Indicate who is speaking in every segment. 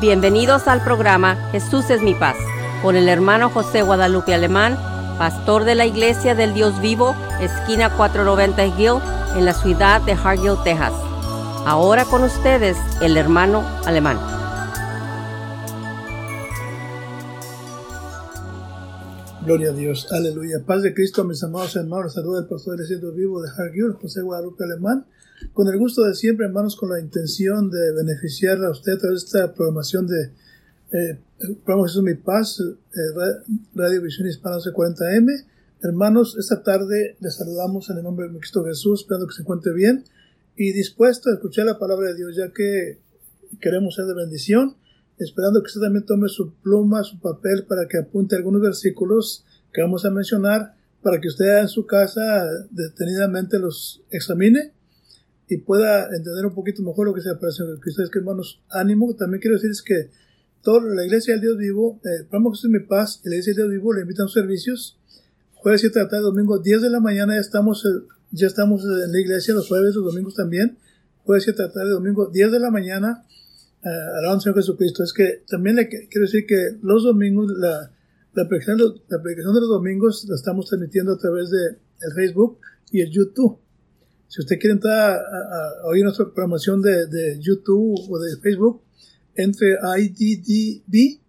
Speaker 1: Bienvenidos al programa Jesús es mi paz con el hermano José Guadalupe Alemán, pastor de la Iglesia del Dios Vivo, esquina 490 Hill, en la ciudad de Hargill, Texas. Ahora con ustedes el hermano Alemán.
Speaker 2: Gloria a Dios, aleluya. Paz de Cristo, mis amados hermanos. Saludos al pastor del Dios Vivo de Hargill, José Guadalupe Alemán con el gusto de siempre, hermanos, con la intención de beneficiar a usted a través de esta programación de eh, programa Jesús Mi Paz, eh, Radio Visión Hispana 1240M. Hermanos, esta tarde les saludamos en el nombre de Cristo Jesús, esperando que se encuentre bien y dispuesto a escuchar la palabra de Dios, ya que queremos ser de bendición, esperando que usted también tome su pluma, su papel, para que apunte algunos versículos que vamos a mencionar, para que usted en su casa detenidamente los examine y pueda entender un poquito mejor lo que sea para que ustedes, que hermanos, ánimo. También quiero decirles que toda la Iglesia del Dios Vivo, eh, vamos a mi paz, la Iglesia del Dios Vivo le invitan servicios. Jueves 7 de la tarde, domingo 10 de la mañana ya estamos, eh, ya estamos en la iglesia, los jueves, los domingos también. Jueves 7 de la tarde, domingo 10 de la mañana, eh, al Señor Jesucristo. Es que también le quiero decir que los domingos, la, la, predicación, la predicación de los domingos la estamos transmitiendo a través de el Facebook y el YouTube. Si usted quiere entrar a, oír nuestra programación de, YouTube o de Facebook, entre IDDB,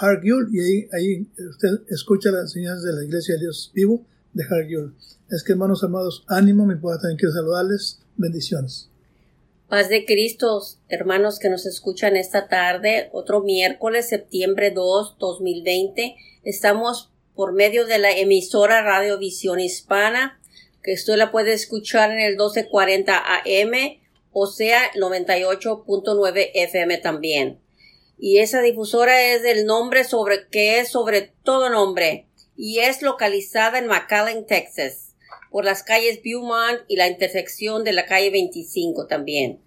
Speaker 2: Hargill, y ahí, ahí, usted escucha las enseñanzas de la Iglesia de Dios Vivo de Hargill. Es que, hermanos amados, ánimo, mi padre también quiero saludarles. Bendiciones.
Speaker 1: Paz de Cristo, hermanos que nos escuchan esta tarde, otro miércoles, septiembre 2, 2020. Estamos por medio de la emisora Radio Visión Hispana que usted la puede escuchar en el 1240 AM, o sea, 98.9 FM también. Y esa difusora es el nombre sobre que es sobre todo nombre y es localizada en McAllen, Texas, por las calles Beaumont y la intersección de la calle 25 también.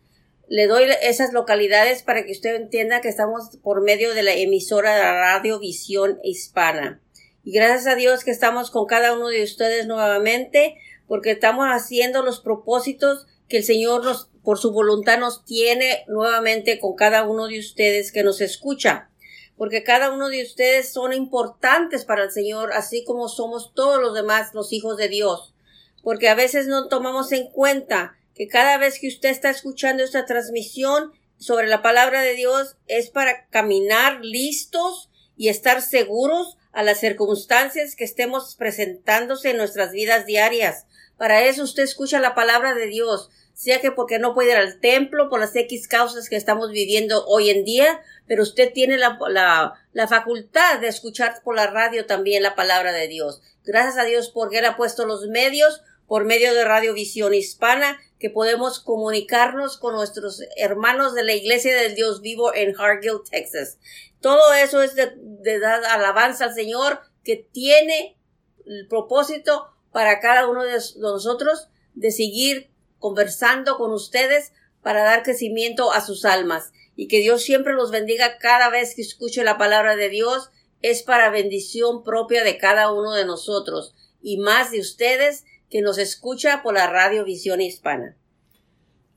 Speaker 1: Le doy esas localidades para que usted entienda que estamos por medio de la emisora de la Radio Visión Hispana. Y gracias a Dios que estamos con cada uno de ustedes nuevamente porque estamos haciendo los propósitos que el Señor nos, por su voluntad nos tiene nuevamente con cada uno de ustedes que nos escucha. Porque cada uno de ustedes son importantes para el Señor, así como somos todos los demás los hijos de Dios. Porque a veces no tomamos en cuenta que cada vez que usted está escuchando esta transmisión sobre la palabra de Dios es para caminar listos y estar seguros a las circunstancias que estemos presentándose en nuestras vidas diarias. Para eso usted escucha la palabra de Dios, sea que porque no puede ir al templo por las X causas que estamos viviendo hoy en día, pero usted tiene la, la, la facultad de escuchar por la radio también la palabra de Dios. Gracias a Dios porque Él ha puesto los medios por medio de Radio Visión Hispana que podemos comunicarnos con nuestros hermanos de la Iglesia del Dios Vivo en Hargill, Texas. Todo eso es de, de dar alabanza al Señor que tiene el propósito para cada uno de nosotros de seguir conversando con ustedes para dar crecimiento a sus almas y que Dios siempre los bendiga cada vez que escuche la palabra de Dios es para bendición propia de cada uno de nosotros y más de ustedes que nos escucha por la radio Visión Hispana.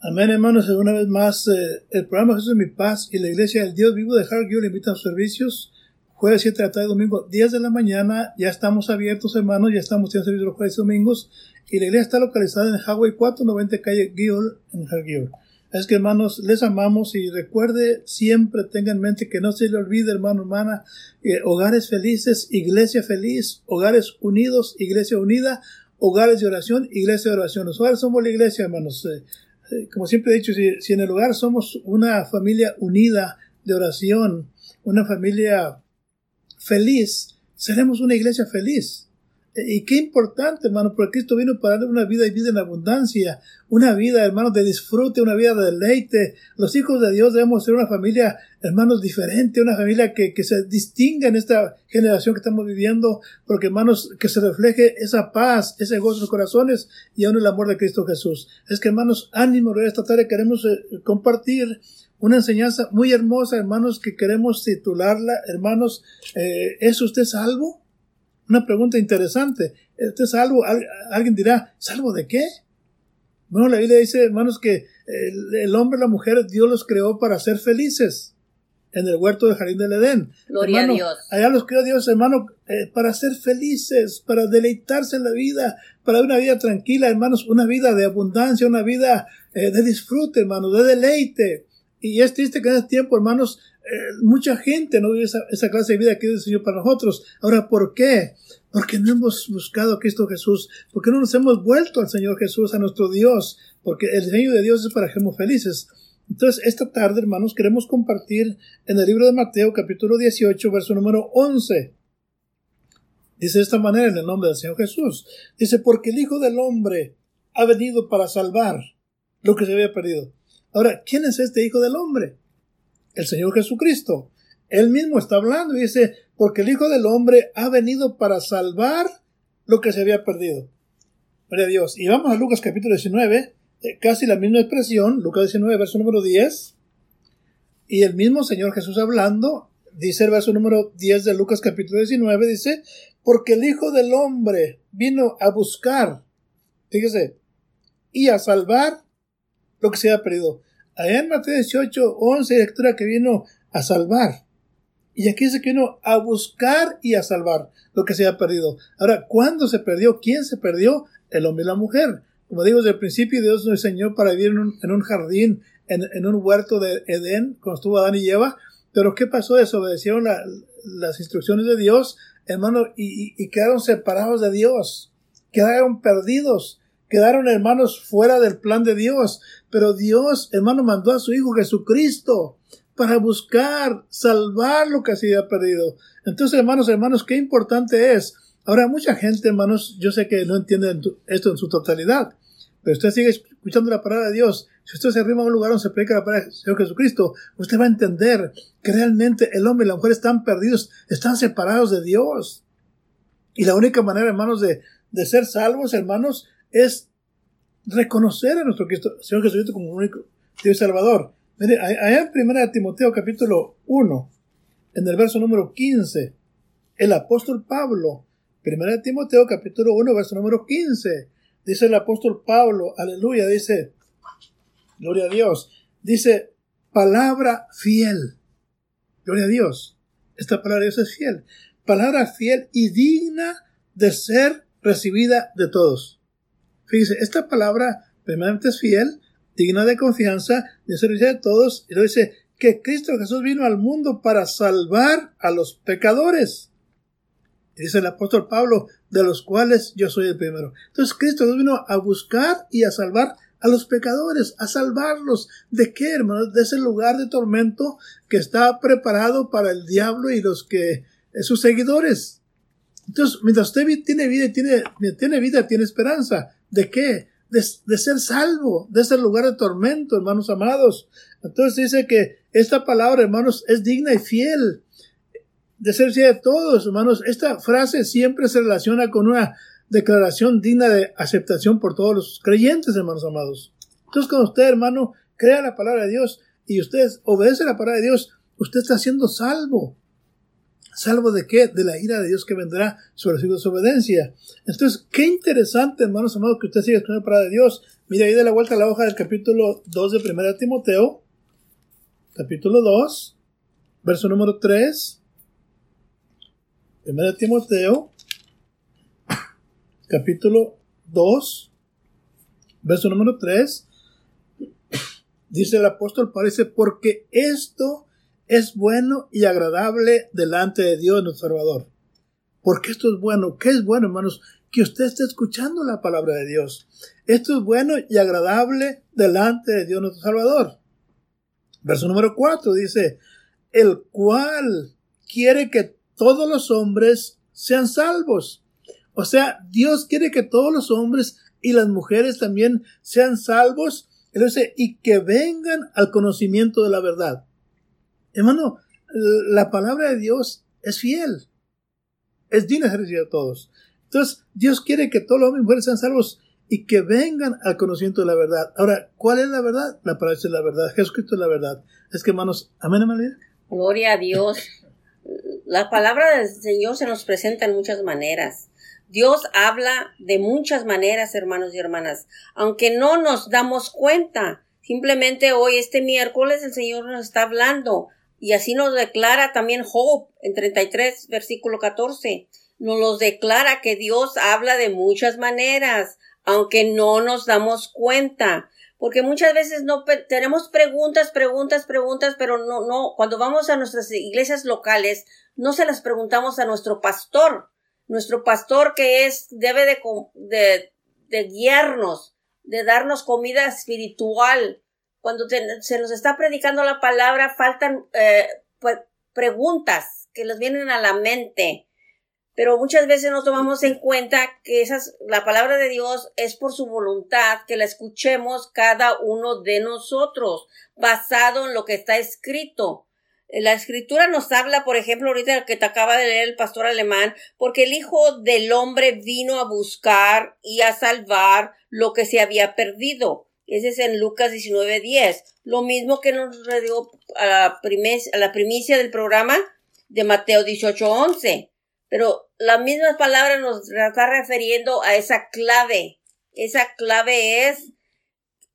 Speaker 2: Amén, hermanos. Una vez más, eh, el programa Jesús de mi Paz y la Iglesia del Dios Vivo de Hargill le invitan a sus servicios jueves 7 de la tarde, domingo 10 de la mañana. Ya estamos abiertos, hermanos, ya estamos en servicio los jueves y domingos. Y la iglesia está localizada en Highway 490 calle Gill, en Hargill. Es que, hermanos, les amamos y recuerde siempre, tenga en mente que no se le olvide, hermano, hermana, hogares felices, iglesia feliz, hogares unidos, iglesia unida, hogares de oración, iglesia de oración. Nosotros somos la iglesia, hermanos. Eh, eh, como siempre he dicho, si, si en el hogar somos una familia unida de oración, una familia feliz, seremos una iglesia feliz. Y qué importante, hermano, porque Cristo vino para darle una vida y vida en abundancia, una vida, hermanos, de disfrute, una vida de deleite. Los hijos de Dios debemos ser una familia, hermanos, diferente, una familia que, que se distinga en esta generación que estamos viviendo, porque, hermanos, que se refleje esa paz, ese gozo en los corazones y aún el amor de Cristo Jesús. Es que, hermanos, ánimo, esta tarde queremos eh, compartir una enseñanza muy hermosa, hermanos, que queremos titularla, hermanos, eh, ¿es usted salvo? Una pregunta interesante. ¿Usted es salvo? alguien dirá, ¿salvo de qué? Bueno, la Biblia dice, hermanos, que el, hombre y la mujer, Dios los creó para ser felices. en el huerto del jardín del Edén.
Speaker 1: Gloria
Speaker 2: hermano,
Speaker 1: a Dios.
Speaker 2: Allá los creó Dios, hermano, eh, para ser felices, para deleitarse en la vida, para una vida tranquila, hermanos, una vida de abundancia, una vida eh, de disfrute, hermanos, de deleite. Y es triste que en este tiempo, hermanos, mucha gente no vive esa, clase de vida que Dios Señor para nosotros. Ahora, ¿por qué? Porque no hemos buscado a Cristo Jesús, porque no nos hemos vuelto al Señor Jesús, a nuestro Dios, porque el diseño de Dios es para que seamos felices. Entonces, esta tarde, hermanos, queremos compartir en el libro de Mateo, capítulo 18, verso número 11. Dice de esta manera en el nombre del Señor Jesús. Dice, porque el Hijo del Hombre ha venido para salvar lo que se había perdido. Ahora, ¿quién es este Hijo del Hombre? El Señor Jesucristo. Él mismo está hablando y dice, porque el Hijo del Hombre ha venido para salvar lo que se había perdido. Gloria Dios. Y vamos a Lucas capítulo 19, eh, casi la misma expresión, Lucas 19, verso número 10. Y el mismo Señor Jesús hablando, dice el verso número 10 de Lucas capítulo 19, dice, porque el Hijo del Hombre vino a buscar, fíjese, y a salvar lo que se había perdido. Allá en Mateo 18, 11, lectura que vino a salvar. Y aquí dice que vino a buscar y a salvar lo que se había perdido. Ahora, ¿cuándo se perdió? ¿Quién se perdió? El hombre y la mujer. Como digo, desde el principio Dios nos enseñó para vivir en un, jardín, en, un huerto de Edén, cuando estuvo Adán y Eva. Pero ¿qué pasó? Desobedecieron la, las instrucciones de Dios, hermano, y quedaron separados de Dios. Quedaron perdidos quedaron hermanos fuera del plan de Dios. Pero Dios, hermano, mandó a su Hijo Jesucristo para buscar, salvar lo que se había perdido. Entonces, hermanos, hermanos, qué importante es. Ahora, mucha gente, hermanos, yo sé que no entienden esto en su totalidad, pero usted sigue escuchando la palabra de Dios. Si usted se arrima a un lugar donde se predica la palabra del Señor Jesucristo, usted va a entender que realmente el hombre y la mujer están perdidos, están separados de Dios. Y la única manera, hermanos, de, de ser salvos, hermanos, es reconocer a nuestro Cristo, Señor Jesucristo como único Dios Salvador. Mire, allá en 1 Timoteo capítulo 1, en el verso número 15, el apóstol Pablo, 1 Timoteo capítulo 1, verso número 15, dice el apóstol Pablo, aleluya, dice, gloria a Dios, dice, palabra fiel, gloria a Dios, esta palabra de Dios es fiel, palabra fiel y digna de ser recibida de todos. Fíjese, esta palabra primeramente es fiel, digna de confianza, de servicio de todos, y luego dice que Cristo Jesús vino al mundo para salvar a los pecadores. Dice el apóstol Pablo, de los cuales yo soy el primero. Entonces Cristo Jesús vino a buscar y a salvar a los pecadores, a salvarlos. ¿De qué, hermanos? De ese lugar de tormento que está preparado para el diablo y los que, sus seguidores. Entonces, mientras usted tiene vida, tiene, tiene vida, tiene esperanza. ¿De qué? De, de, ser salvo, de ese lugar de tormento, hermanos amados. Entonces dice que esta palabra, hermanos, es digna y fiel de ser fiel de todos, hermanos. Esta frase siempre se relaciona con una declaración digna de aceptación por todos los creyentes, hermanos amados. Entonces, cuando usted, hermano, crea la palabra de Dios y usted obedece la palabra de Dios, usted está siendo salvo. ¿Salvo de qué? De la ira de Dios que vendrá sobre su desobediencia. Entonces, qué interesante, hermanos amados, que usted siga escuchando palabra de Dios. Mira ahí de la vuelta a la hoja del capítulo 2 de 1 Timoteo. Capítulo 2, verso número 3. 1 Timoteo, capítulo 2, verso número 3. Dice el apóstol, parece, porque esto es bueno y agradable delante de Dios nuestro Salvador. Porque esto es bueno. ¿Qué es bueno, hermanos? Que usted esté escuchando la palabra de Dios. Esto es bueno y agradable delante de Dios nuestro Salvador. Verso número 4 dice, el cual quiere que todos los hombres sean salvos. O sea, Dios quiere que todos los hombres y las mujeres también sean salvos. Él dice, y que vengan al conocimiento de la verdad. Hermano, la palabra de Dios es fiel. Es digna de ser a todos. Entonces, Dios quiere que todos los hombres y mujeres sean salvos y que vengan al conocimiento de la verdad. Ahora, ¿cuál es la verdad? La palabra es la verdad. Jesucristo es la verdad. Es que, hermanos, amén, hermano.
Speaker 1: Gloria a Dios. La palabra del Señor se nos presenta en muchas maneras. Dios habla de muchas maneras, hermanos y hermanas, aunque no nos damos cuenta. Simplemente hoy, este miércoles, el Señor nos está hablando Y así nos declara también Job en 33, versículo 14. Nos los declara que Dios habla de muchas maneras, aunque no nos damos cuenta. Porque muchas veces no tenemos preguntas, preguntas, preguntas, pero no, no, cuando vamos a nuestras iglesias locales, no se las preguntamos a nuestro pastor. Nuestro pastor que es, debe de, de, de guiarnos, de darnos comida espiritual, cuando se nos está predicando la palabra, faltan eh, pues, preguntas que nos vienen a la mente. Pero muchas veces no tomamos en cuenta que esas, la palabra de Dios es por su voluntad que la escuchemos cada uno de nosotros, basado en lo que está escrito. La escritura nos habla, por ejemplo, ahorita que te acaba de leer el pastor alemán, porque el Hijo del Hombre vino a buscar y a salvar lo que se había perdido. Ese es en Lucas 19:10. Lo mismo que nos dio a la, primicia del programa de Mateo 18:11. Pero la misma palabra nos está refiriendo a esa clave. Esa clave es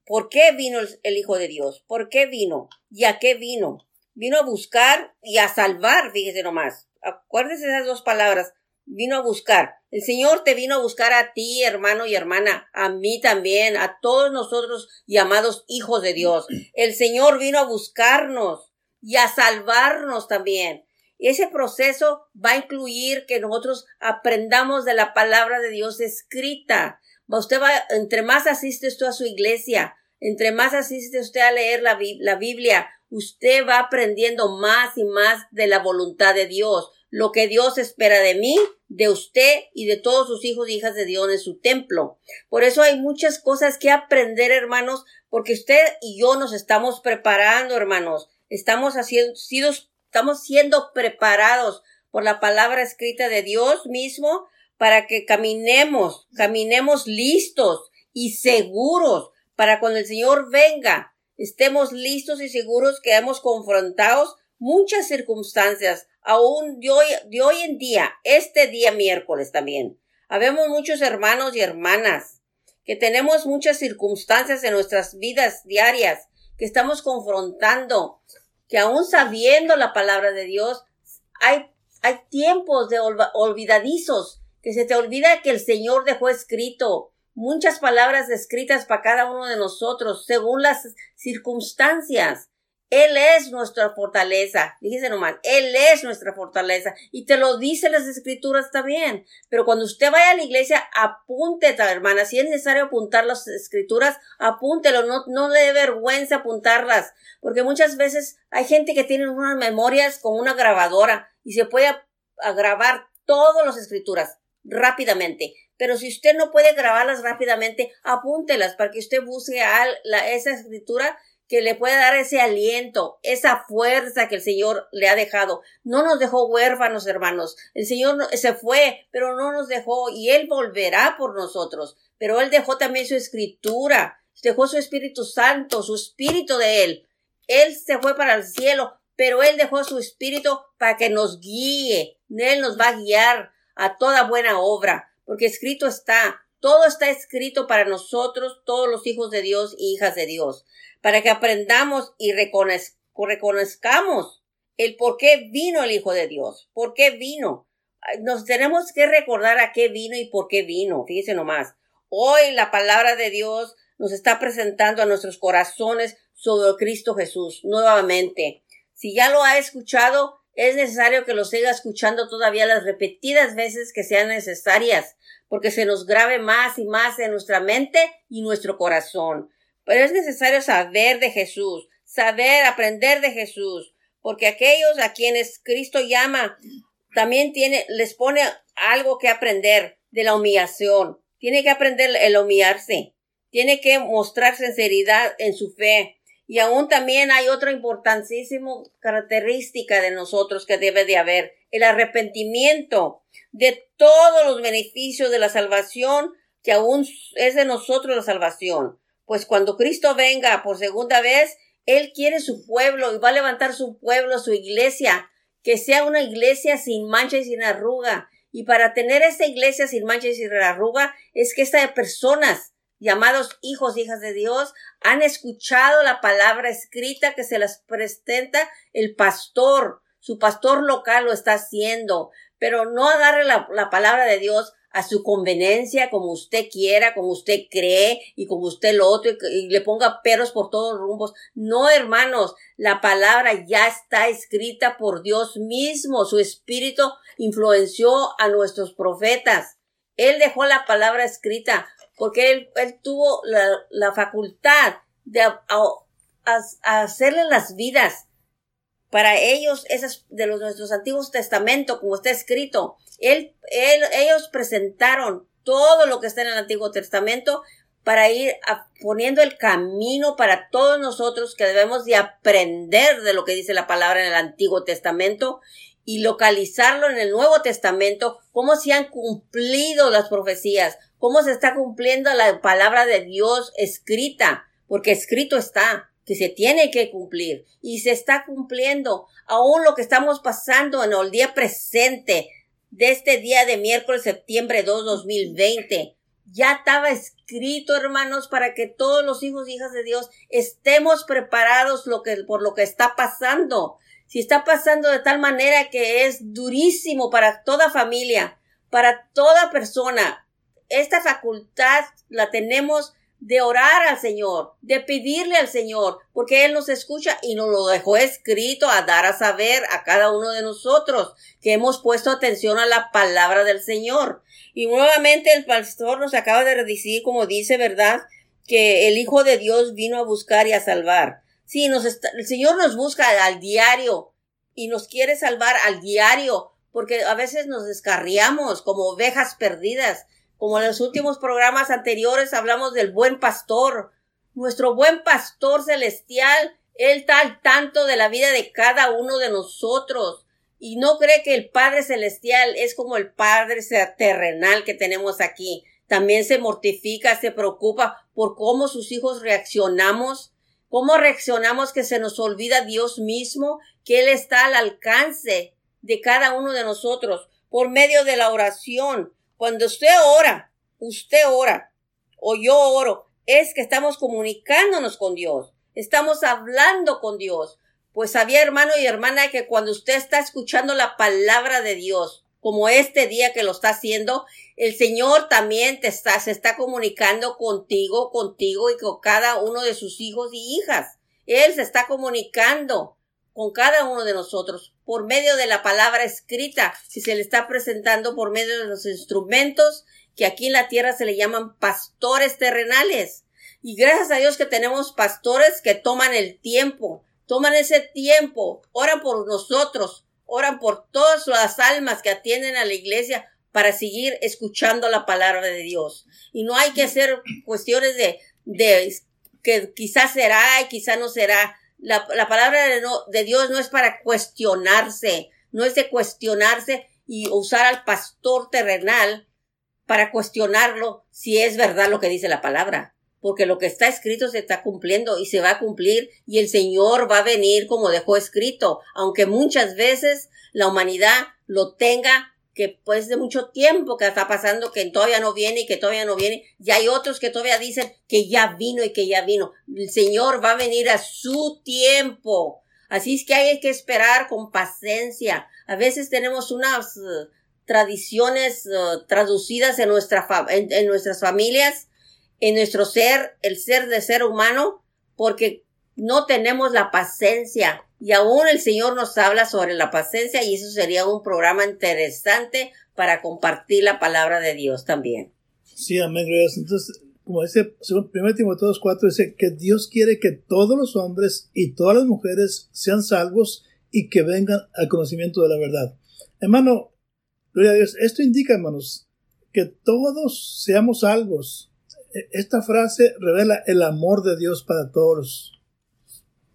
Speaker 1: ¿por qué vino el Hijo de Dios? ¿Por qué vino? ¿Y a qué vino? Vino a buscar y a salvar, fíjese nomás. Acuérdese esas dos palabras. Vino a buscar. El Señor te vino a buscar a ti, hermano y hermana, a mí también, a todos nosotros llamados hijos de Dios. El Señor vino a buscarnos y a salvarnos también. Ese proceso va a incluir que nosotros aprendamos de la palabra de Dios escrita. Usted va, entre más asiste usted a su iglesia, entre más asiste usted a leer la, la Biblia, usted va aprendiendo más y más de la voluntad de Dios lo que Dios espera de mí, de usted y de todos sus hijos y hijas de Dios en su templo. Por eso hay muchas cosas que aprender, hermanos, porque usted y yo nos estamos preparando, hermanos. Estamos haciendo, estamos siendo preparados por la palabra escrita de Dios mismo para que caminemos, caminemos listos y seguros para cuando el Señor venga, estemos listos y seguros que hemos confrontado muchas circunstancias, aún de hoy, de hoy en día, este día miércoles también. Habemos muchos hermanos y hermanas que tenemos muchas circunstancias en nuestras vidas diarias que estamos confrontando, que aún sabiendo la palabra de Dios, hay, hay tiempos de olvidadizos, que se te olvida que el Señor dejó escrito muchas palabras escritas para cada uno de nosotros según las circunstancias. Él es nuestra fortaleza. Fíjese nomás, Él es nuestra fortaleza. Y te lo dice las escrituras también. Pero cuando usted vaya a la iglesia, apúntela, hermana. Si es necesario apuntar las escrituras, apúntelo. No, no le dé vergüenza apuntarlas. Porque muchas veces hay gente que tiene unas memorias con una grabadora y se puede grabar todas las escrituras rápidamente. Pero si usted no puede grabarlas rápidamente, apúntelas para que usted busque esa escritura que le puede dar ese aliento, esa fuerza que el Señor le ha dejado. No nos dejó huérfanos, hermanos. El Señor se fue, pero no nos dejó y Él volverá por nosotros. Pero Él dejó también su escritura, dejó su Espíritu Santo, su Espíritu de Él. Él se fue para el cielo, pero Él dejó su Espíritu para que nos guíe. Él nos va a guiar a toda buena obra, porque escrito está, todo está escrito para nosotros, todos los hijos de Dios y hijas de Dios para que aprendamos y reconozcamos el por qué vino el Hijo de Dios, por qué vino. Nos tenemos que recordar a qué vino y por qué vino, fíjense nomás. Hoy la palabra de Dios nos está presentando a nuestros corazones sobre Cristo Jesús nuevamente. Si ya lo ha escuchado, es necesario que lo siga escuchando todavía las repetidas veces que sean necesarias, porque se nos grabe más y más en nuestra mente y nuestro corazón. Pero es necesario saber de Jesús, saber, aprender de Jesús, porque aquellos a quienes Cristo llama también tiene, les pone algo que aprender de la humillación. Tiene que aprender el humillarse. Tiene que mostrar sinceridad en su fe. Y aún también hay otra importantísima característica de nosotros que debe de haber, el arrepentimiento de todos los beneficios de la salvación, que aún es de nosotros la salvación pues cuando Cristo venga por segunda vez, Él quiere su pueblo y va a levantar su pueblo, su iglesia, que sea una iglesia sin mancha y sin arruga. Y para tener esta iglesia sin mancha y sin arruga es que estas personas llamados hijos, hijas de Dios, han escuchado la palabra escrita que se las presenta el pastor. Su pastor local lo está haciendo, pero no agarre la, la palabra de Dios a su conveniencia, como usted quiera, como usted cree y como usted lo otro, y, le ponga peros por todos rumbos. No, hermanos, la palabra ya está escrita por Dios mismo. Su espíritu influenció a nuestros profetas. Él dejó la palabra escrita porque él, él tuvo la, la, facultad de hacerle las vidas para ellos, esas de los nuestros antiguos testamentos, como está escrito, él, él, ellos presentaron todo lo que está en el Antiguo Testamento para ir poniendo el camino para todos nosotros que debemos de aprender de lo que dice la palabra en el Antiguo Testamento y localizarlo en el Nuevo Testamento, cómo se han cumplido las profecías, cómo se está cumpliendo la palabra de Dios escrita, porque escrito está que se tiene que cumplir y se está cumpliendo aún lo que estamos pasando en el día presente de este día de miércoles septiembre 2 2020 ya estaba escrito hermanos para que todos los hijos y hijas de Dios estemos preparados por lo que está pasando si está pasando de tal manera que es durísimo para toda familia para toda persona esta facultad la tenemos de orar al Señor, de pedirle al Señor, porque Él nos escucha y nos lo dejó escrito a dar a saber a cada uno de nosotros que hemos puesto atención a la palabra del Señor. Y nuevamente el pastor nos acaba de decir, como dice, ¿verdad? Que el Hijo de Dios vino a buscar y a salvar. Sí, nos el Señor nos busca al diario y nos quiere salvar al diario, porque a veces nos descarriamos como ovejas perdidas como en los últimos programas anteriores hablamos del buen pastor. Nuestro buen pastor celestial, Él está al tanto de la vida de cada uno de nosotros. Y no cree que el Padre Celestial es como el Padre terrenal que tenemos aquí. También se mortifica, se preocupa por cómo sus hijos reaccionamos, cómo reaccionamos que se nos olvida Dios mismo, que Él está al alcance de cada uno de nosotros por medio de la oración, cuando usted ora, usted ora o yo oro, es que estamos comunicándonos con Dios, estamos hablando con Dios. Pues sabía hermano y hermana que cuando usted está escuchando la palabra de Dios, como este día que lo está haciendo, el Señor también te está, se está comunicando contigo, contigo y con cada uno de sus hijos y hijas. Él se está comunicando con cada uno de nosotros por medio de la palabra escrita, si se le está presentando por medio de los instrumentos que aquí en la tierra se le llaman pastores terrenales. Y gracias a Dios que tenemos pastores que toman el tiempo, toman ese tiempo, oran por nosotros, oran por todas las almas que atienden a la iglesia para seguir escuchando la palabra de Dios. Y no hay que hacer cuestiones de, de que quizás será y quizás no será. La, la palabra de, de Dios no es para cuestionarse, no es de cuestionarse y usar al pastor terrenal para cuestionarlo si es verdad lo que dice la palabra. Porque lo que está escrito se está cumpliendo y se va a cumplir y el Señor va a venir como dejó escrito, aunque muchas veces la humanidad lo tenga que pues de mucho tiempo que está pasando que todavía no viene y que todavía no viene. Y hay otros que todavía dicen que ya vino y que ya vino. El Señor va a venir a su tiempo. Así es que hay que esperar con paciencia. A veces tenemos unas uh, tradiciones uh, traducidas en, nuestra en nuestras familias, en nuestro ser, el ser de ser humano, porque no tenemos la paciencia y aún el Señor nos habla sobre la paciencia y eso sería un programa interesante para compartir la palabra de Dios también.
Speaker 2: Sí, amén, gracias. Entonces, como dice 1 Timoteo 4, dice que Dios quiere que todos los hombres y todas las mujeres sean salvos y que vengan al conocimiento de la verdad. Hermano, gloria a Dios, esto indica, hermanos, que todos seamos salvos. Esta frase revela el amor de Dios para todos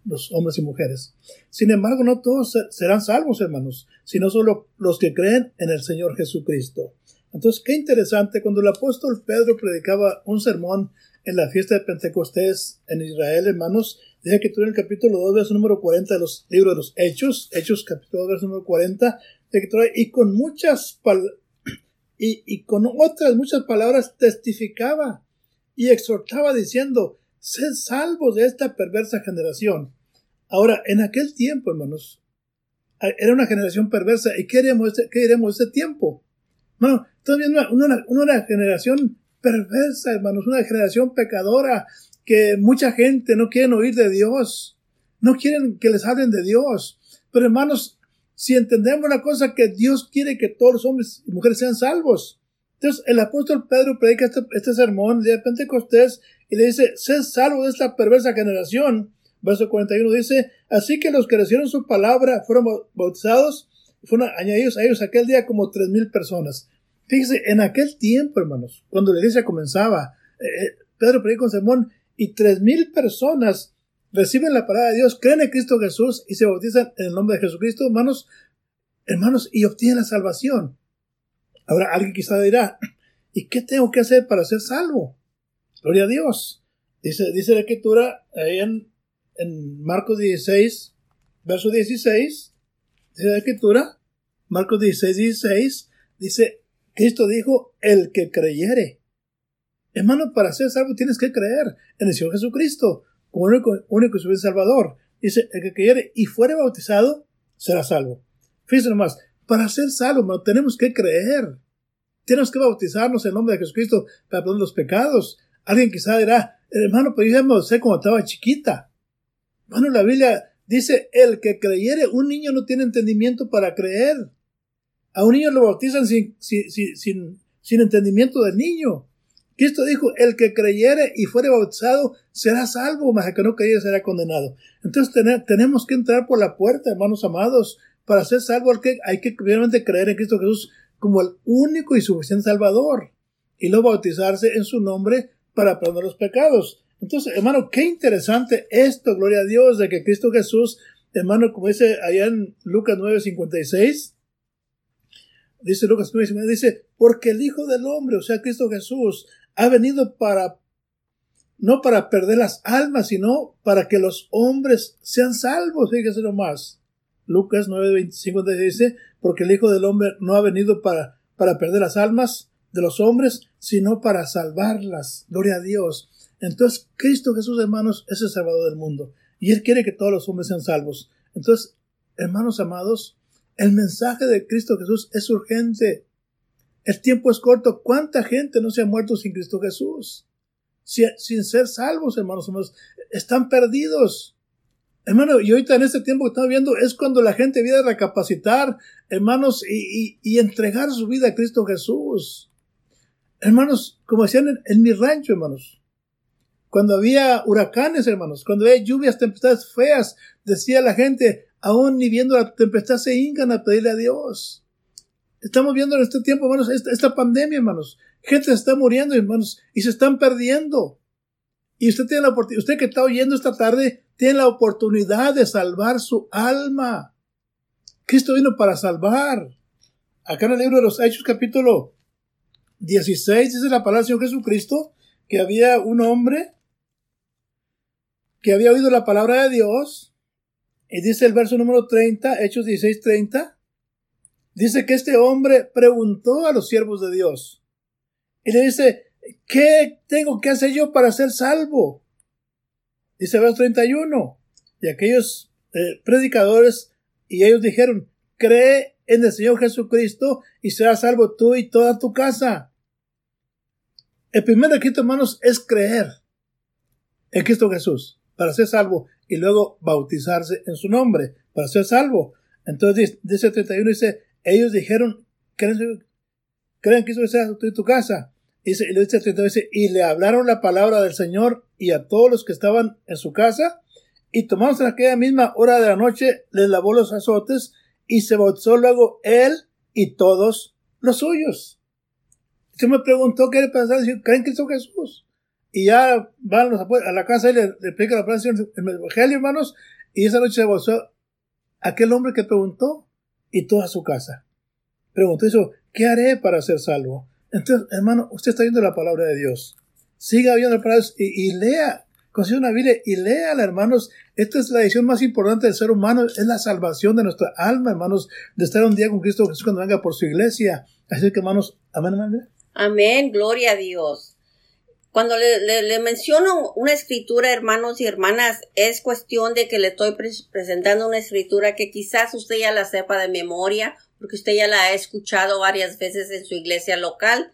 Speaker 2: los hombres y mujeres. Sin embargo, no todos serán salvos, hermanos, sino solo los que creen en el Señor Jesucristo. Entonces, qué interesante, cuando el apóstol Pedro predicaba un sermón en la fiesta de Pentecostés en Israel, hermanos, dice que tú en el capítulo 2, verso número 40 de los libros de los Hechos, Hechos capítulo 2, verso número 40, de que y con muchas y, y con otras muchas palabras testificaba y exhortaba diciendo, sed salvos de esta perversa generación. Ahora, en aquel tiempo, hermanos, era una generación perversa. ¿Y qué haremos este, qué haremos este tiempo? Bueno, todavía una, una, una generación perversa, hermanos, una generación pecadora, que mucha gente no quiere oír de Dios, no quieren que les hablen de Dios. Pero hermanos, si entendemos una cosa, que Dios quiere que todos los hombres y mujeres sean salvos. Entonces el apóstol Pedro predica este, este sermón de Pentecostés y le dice, sé salvo de esta perversa generación. Verso 41 dice, así que los que recibieron su palabra fueron bautizados, fueron añadidos a ellos aquel día como tres mil personas. Fíjese, en aquel tiempo, hermanos, cuando la iglesia comenzaba, eh, eh, Pedro predica con sermón y tres mil personas reciben la palabra de Dios, creen en Cristo Jesús y se bautizan en el nombre de Jesucristo, hermanos, hermanos, y obtienen la salvación. Ahora alguien quizá dirá, ¿y qué tengo que hacer para ser salvo? Gloria a Dios. Dice, dice la escritura ahí en, en Marcos 16, verso 16, dice la escritura, Marcos 16, 16, dice, Cristo dijo, el que creyere. Hermano, para ser salvo tienes que creer en el Señor Jesucristo como único, único y Salvador. Dice, el que creyere y fuere bautizado, será salvo. Fíjense nomás, para ser salvo, tenemos que creer. Tenemos que bautizarnos en nombre de Jesucristo para perdonar los pecados. Alguien quizá dirá, hermano, pero yo me sé cuando estaba chiquita. Bueno, la Biblia dice, el que creyere, un niño no tiene entendimiento para creer. A un niño lo bautizan sin, sin, sin, sin entendimiento del niño. Cristo dijo, el que creyere y fuere bautizado será salvo, mas el que no creyere será condenado. Entonces tenemos que entrar por la puerta, hermanos amados, para ser salvo hay que primeramente creer en Cristo Jesús como el único y suficiente Salvador y luego bautizarse en su nombre para perdonar los pecados. Entonces, hermano, qué interesante esto, gloria a Dios, de que Cristo Jesús, hermano, como dice allá en Lucas 9:56, dice Lucas 9:56, dice, porque el Hijo del Hombre, o sea, Cristo Jesús, ha venido para, no para perder las almas, sino para que los hombres sean salvos, fíjese nomás. Lucas 9:25 dice, porque el Hijo del Hombre no ha venido para, para perder las almas de los hombres, sino para salvarlas. Gloria a Dios. Entonces, Cristo Jesús, hermanos, es el Salvador del mundo. Y Él quiere que todos los hombres sean salvos. Entonces, hermanos amados, el mensaje de Cristo Jesús es urgente. El tiempo es corto. ¿Cuánta gente no se ha muerto sin Cristo Jesús? Sin, ser salvos, hermanos, hermanos. Están perdidos. Hermano, y ahorita en este tiempo que estamos viendo es cuando la gente viene a recapacitar, hermanos, y, entregar su vida a Cristo Jesús. Hermanos, como decían en, mi rancho, hermanos, cuando había huracanes, hermanos, cuando había lluvias, tempestades feas, decía la gente, aún ni viendo la tempestad se hincan a pedirle a Dios. Estamos viendo en este tiempo, hermanos, esta, esta pandemia, hermanos. Gente se está muriendo, hermanos, y se están perdiendo. Y usted tiene la oportunidad, usted que está oyendo esta tarde, tiene la oportunidad de salvar su alma. Cristo vino para salvar. Acá en el libro de los Hechos, capítulo 16, dice la palabra del Señor Jesucristo, que había un hombre que había oído la palabra de Dios, y dice el verso número 30, Hechos 16, 30, dice que este hombre preguntó a los siervos de Dios, y le dice, ¿qué tengo que hacer yo para ser salvo? Dice verso 31. Y aquellos eh, predicadores y ellos dijeron, cree en el Señor Jesucristo y serás salvo tú y toda tu casa. El primer requisito, hermanos, es creer en Cristo Jesús para ser salvo y luego bautizarse en su nombre para ser salvo. Entonces dice 31, dice, ellos dijeron, creen, creen en Cristo Jesús tú y tu casa. Dice, dice, y le hablaron la palabra del Señor y a todos los que estaban en su casa, y tomándose en aquella misma hora de la noche, les lavó los azotes, y se bautizó luego él y todos los suyos. Se me preguntó qué le pasaba, ¿creen que hizo Jesús? Y ya van a la casa y le, explica la palabra del Evangelio, hermanos, y esa noche se bautizó aquel hombre que preguntó y toda su casa. Preguntó eso, ¿qué haré para ser salvo? Entonces, hermano, usted está viendo la palabra de Dios. Siga viendo la palabra y, y lea. Consiga una Biblia y léala, hermanos. Esta es la edición más importante del ser humano. Es la salvación de nuestra alma, hermanos, de estar un día con Cristo Jesús cuando venga por su iglesia. Así que, hermanos, amén, amén.
Speaker 1: Amén, gloria a Dios. Cuando le, menciono una escritura, hermanos y hermanas, es cuestión de que le estoy presentando una escritura que quizás usted ya la sepa de memoria, porque usted ya la ha escuchado varias veces en su iglesia local,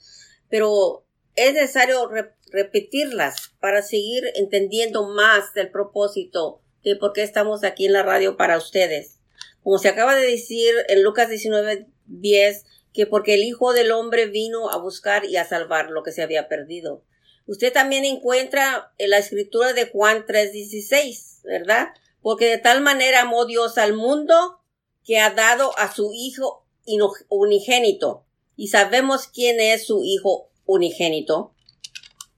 Speaker 1: pero es necesario repetirlas para seguir entendiendo más del propósito de por qué estamos aquí en la radio para ustedes. Como se acaba de decir en Lucas 19, 10, que porque el Hijo del Hombre vino a buscar y a salvar lo que se había perdido. Usted también encuentra en la escritura de Juan 3:16, ¿verdad? Porque de tal manera amó Dios al mundo que ha dado a su Hijo unigénito. Y sabemos quién es su Hijo unigénito.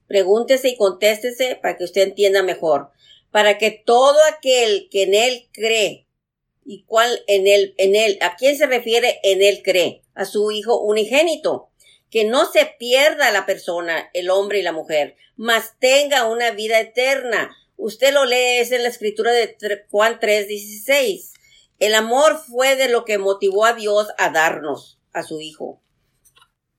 Speaker 1: Pregúntese y contéstese para que usted entienda mejor. Para que todo aquel que en él cree, y cuál en él, en él, ¿a quién se refiere en él cree? A su Hijo unigénito que no se pierda la persona, el hombre y la mujer, mas tenga una vida eterna. Usted lo lee es en la escritura de Juan 3:16. El amor fue de lo que motivó a Dios a darnos a su Hijo.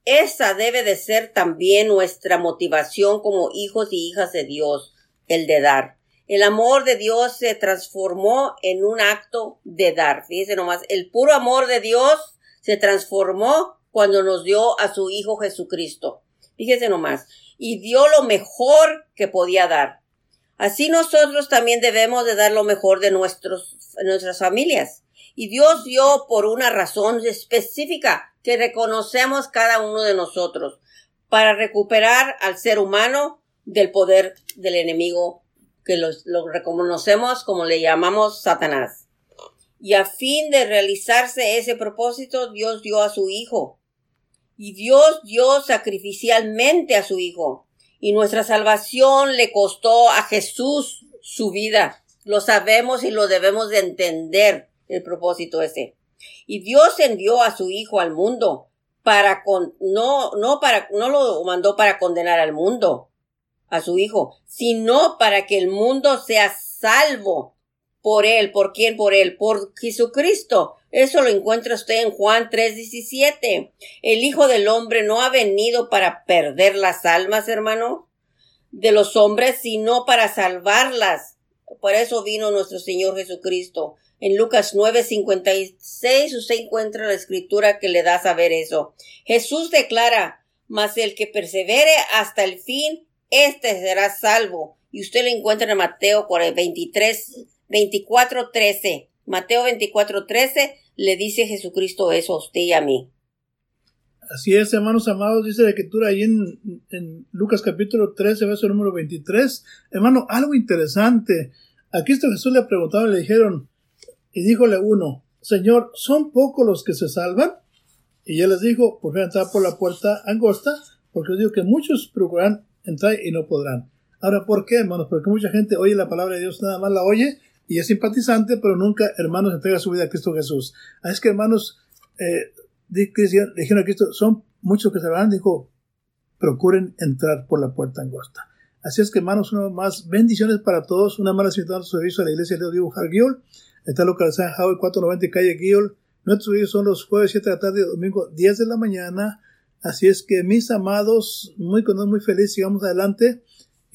Speaker 1: Esa debe de ser también nuestra motivación como hijos y hijas de Dios, el de dar. El amor de Dios se transformó en un acto de dar. Fíjese nomás, el puro amor de Dios se transformó cuando nos dio a su Hijo Jesucristo. Fíjese nomás, y dio lo mejor que podía dar. Así nosotros también debemos de dar lo mejor de nuestros, nuestras familias. Y Dios dio por una razón específica que reconocemos cada uno de nosotros, para recuperar al ser humano del poder del enemigo que lo reconocemos como le llamamos Satanás. Y a fin de realizarse ese propósito, Dios dio a su Hijo, y Dios dio sacrificialmente a su Hijo. Y nuestra salvación le costó a Jesús su vida. Lo sabemos y lo debemos de entender el propósito ese. Y Dios envió a su Hijo al mundo para con, no, no para, no lo mandó para condenar al mundo, a su Hijo, sino para que el mundo sea salvo por él. ¿Por quién? Por él, por Jesucristo. Eso lo encuentra usted en Juan 3:17. El Hijo del Hombre no ha venido para perder las almas, hermano, de los hombres, sino para salvarlas. Por eso vino nuestro Señor Jesucristo. En Lucas 9:56 usted encuentra la escritura que le da saber eso. Jesús declara, mas el que persevere hasta el fin, éste será salvo. Y usted lo encuentra en Mateo 23, 24, 13. Mateo 24, 13 le dice Jesucristo eso a usted y a mí.
Speaker 2: Así es, hermanos amados, dice la escritura ahí en, Lucas capítulo 13, verso número 23. Hermano, algo interesante. Aquí está Jesús le preguntaron, le dijeron, y díjole uno, Señor, ¿son pocos los que se salvan? Y él les dijo, por entrar por la puerta angosta, porque os digo que muchos procurarán entrar y no podrán. Ahora, ¿por qué, hermanos? Porque mucha gente oye la palabra de Dios, nada más la oye, y es simpatizante, pero nunca, hermanos, entrega su vida a Cristo Jesús. Así es que, hermanos, eh, dijeron a Cristo, son muchos que se van, dijo, procuren entrar por la puerta angosta. Así es que, hermanos, una más bendiciones para todos. Una mala invitado a servicio a la iglesia de Dios Hargiol. Está localizada en Howard 490 calle Giol. Nuestros servicios son los jueves 7 de la tarde y domingo 10 de la mañana. Así es que, mis amados, muy contentos, muy felices, sigamos adelante.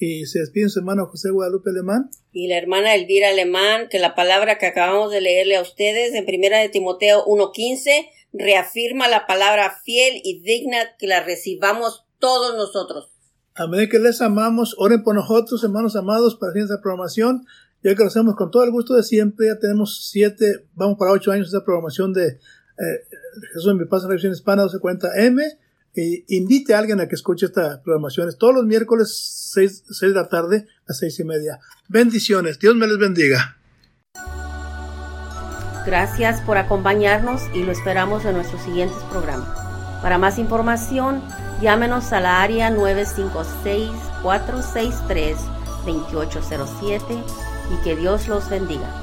Speaker 2: Y se despide su hermano José Guadalupe Alemán.
Speaker 1: Y la hermana Elvira Alemán, que la palabra que acabamos de leerle a ustedes en primera de Timoteo 1.15 reafirma la palabra fiel y digna que la recibamos todos nosotros.
Speaker 2: A medida que les amamos, oren por nosotros, hermanos amados, para hacer esta programación. Ya que lo hacemos con todo el gusto de siempre, ya tenemos siete, vamos para ocho años de esta programación de eh, Jesús en mi paz en la hispana 1240M invite a alguien a que escuche esta programación. todos los miércoles 6, de la tarde a 6 y media. Bendiciones. Dios me les bendiga.
Speaker 1: Gracias por acompañarnos y lo esperamos en nuestros siguientes programas. Para más información, llámenos a la área 956-463-2807 y que Dios los bendiga.